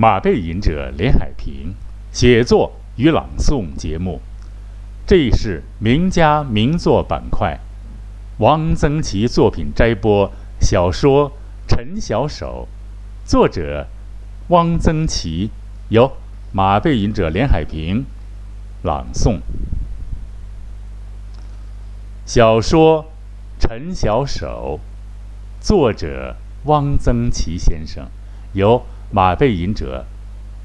马背吟者连海平写作与朗诵节目，这是名家名作板块。汪曾祺作品摘播小说《陈小手》，作者汪曾祺，由马背吟者连海平朗诵。小说《陈小手》，作者汪曾祺先生，由。马背吟者，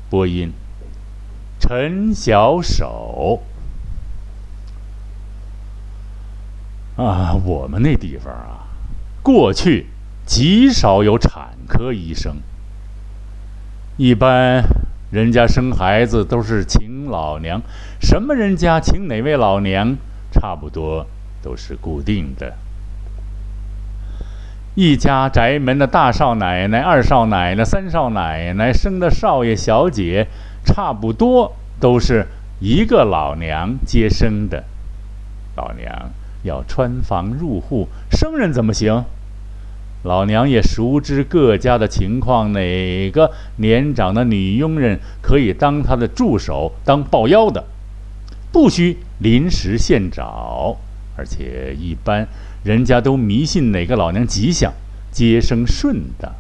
播音。陈小手啊，我们那地方啊，过去极少有产科医生。一般人家生孩子都是请老娘，什么人家请哪位老娘，差不多都是固定的。一家宅门的大少奶奶、二少奶奶、三少奶奶生的少爷、小姐，差不多都是一个老娘接生的。老娘要穿房入户，生人怎么行？老娘也熟知各家的情况，哪个年长的女佣人可以当她的助手、当抱腰的，不需临时现找，而且一般。人家都迷信哪个老娘吉祥，接生顺当，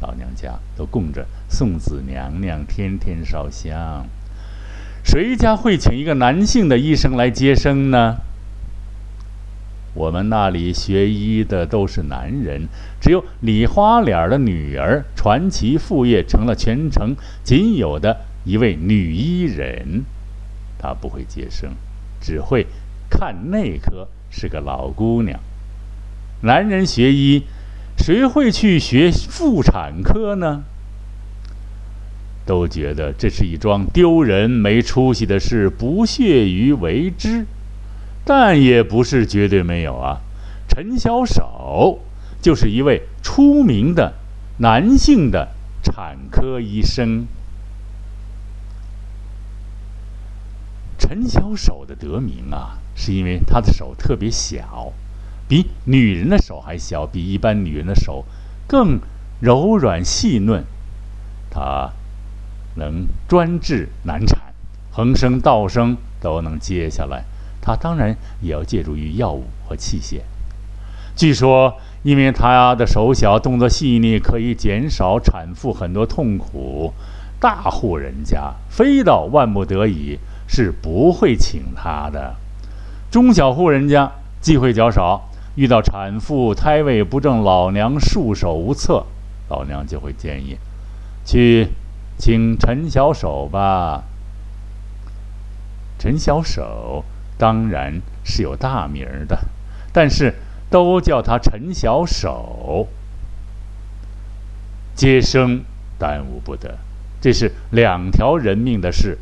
老娘家都供着送子娘娘，天天烧香。谁家会请一个男性的医生来接生呢？我们那里学医的都是男人，只有李花脸的女儿传奇副业，成了全城仅有的一位女医人。她不会接生，只会看内科。是个老姑娘，男人学医，谁会去学妇产科呢？都觉得这是一桩丢人、没出息的事，不屑于为之。但也不是绝对没有啊。陈小手就是一位出名的男性的产科医生。陈小手的得名啊。是因为他的手特别小，比女人的手还小，比一般女人的手更柔软细嫩。他能专治难产，横生倒生都能接下来。他当然也要借助于药物和器械。据说，因为他的手小、动作细腻，可以减少产妇很多痛苦。大户人家非到万不得已是不会请他的。中小户人家忌讳较少，遇到产妇胎位不正，老娘束手无策，老娘就会建议去请陈小手吧。陈小手当然是有大名的，但是都叫他陈小手。接生耽误不得，这是两条人命的事。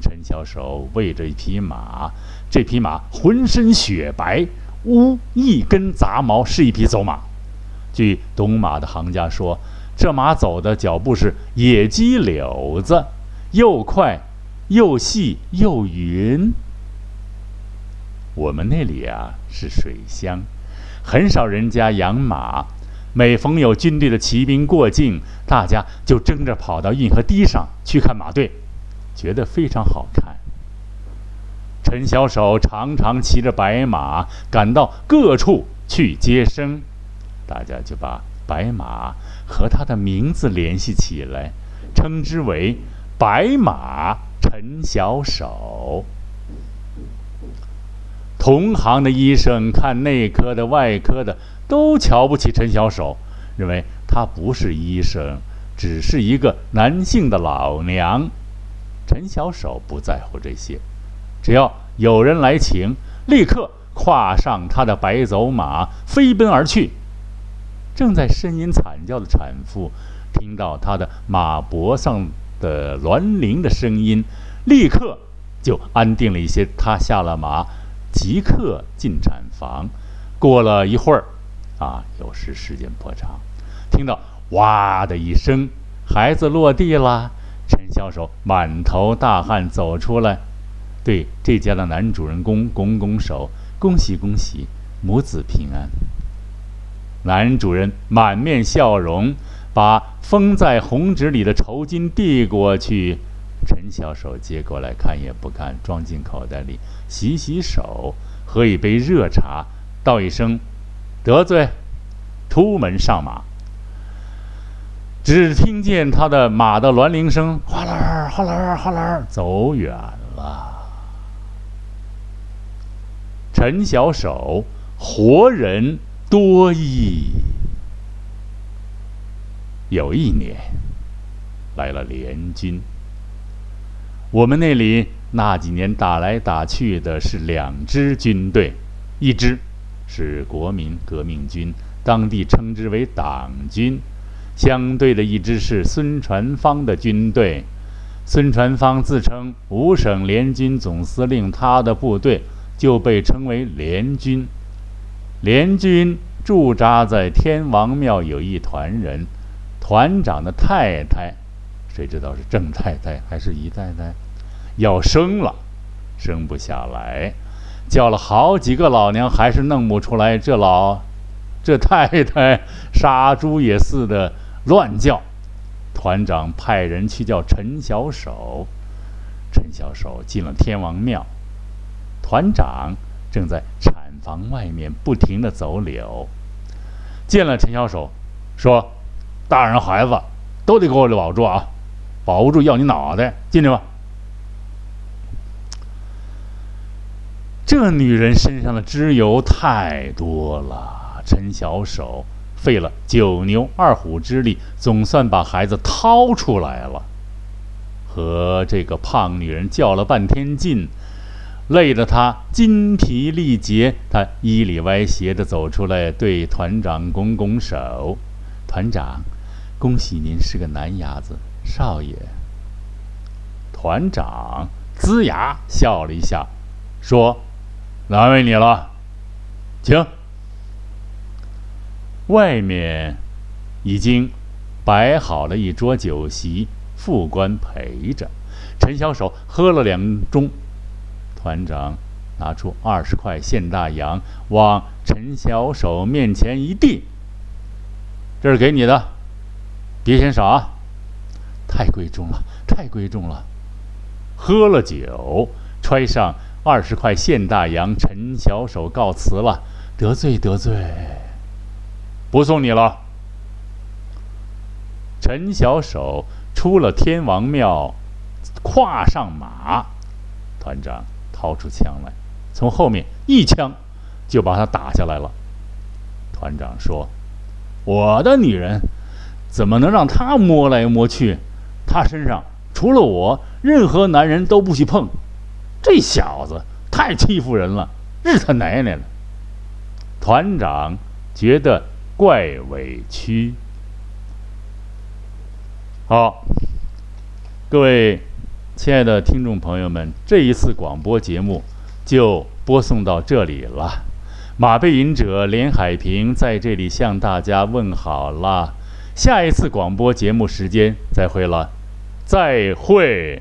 陈小手喂着一匹马。这匹马浑身雪白，无一根杂毛，是一匹走马。据懂马的行家说，这马走的脚步是野鸡柳子，又快又细又匀。我们那里啊是水乡，很少人家养马。每逢有军队的骑兵过境，大家就争着跑到运河堤上去看马队，觉得非常好看。陈小手常常骑着白马赶到各处去接生，大家就把白马和他的名字联系起来，称之为“白马陈小手”。同行的医生看内科的、外科的，都瞧不起陈小手，认为他不是医生，只是一个男性的老娘。陈小手不在乎这些。只要有人来请，立刻跨上他的白走马，飞奔而去。正在呻吟惨叫的产妇，听到他的马脖上的銮铃的声音，立刻就安定了一些。他下了马，即刻进产房。过了一会儿，啊，有时时间颇长，听到“哇”的一声，孩子落地了。小手满头大汗走出来。对这家的男主人公拱拱手，恭喜恭喜，母子平安。男主人满面笑容，把封在红纸里的酬金递过去。陈小手接过来看也不看，装进口袋里，洗洗手，喝一杯热茶，道一声“得罪”，出门上马。只听见他的马的銮铃声，哗啦儿、哗啦儿、哗啦，走远了。陈小手活人多义。有一年，来了联军。我们那里那几年打来打去的是两支军队，一支是国民革命军，当地称之为党军。相对的一支是孙传芳的军队，孙传芳自称五省联军总司令，他的部队就被称为联军。联军驻扎在天王庙，有一团人，团长的太太，谁知道是郑太太还是姨太太，要生了，生不下来，叫了好几个老娘，还是弄不出来。这老，这太太杀猪也似的。乱叫，团长派人去叫陈小手。陈小手进了天王庙，团长正在产房外面不停的走柳。见了陈小手，说：“大人孩子都得给我保住啊，保不住要你脑袋。进去吧。”这女人身上的脂油太多了，陈小手。费了九牛二虎之力，总算把孩子掏出来了。和这个胖女人较了半天劲，累得他筋疲力竭。他衣里歪斜的走出来，对团长拱拱手：“团长，恭喜您是个男伢子，少爷。”团长龇牙笑了一下，说：“难为你了，请。”外面已经摆好了一桌酒席，副官陪着。陈小手喝了两盅，团长拿出二十块现大洋，往陈小手面前一递：“这是给你的，别嫌少啊！太贵重了，太贵重了。”喝了酒，揣上二十块现大洋，陈小手告辞了。得罪得罪。不送你了。陈小手出了天王庙，跨上马，团长掏出枪来，从后面一枪就把他打下来了。团长说：“我的女人怎么能让他摸来摸去？他身上除了我，任何男人都不许碰。这小子太欺负人了，日他奶奶了！”团长觉得。怪委屈。好，各位亲爱的听众朋友们，这一次广播节目就播送到这里了。马背吟者连海平在这里向大家问好了。下一次广播节目时间再会了，再会。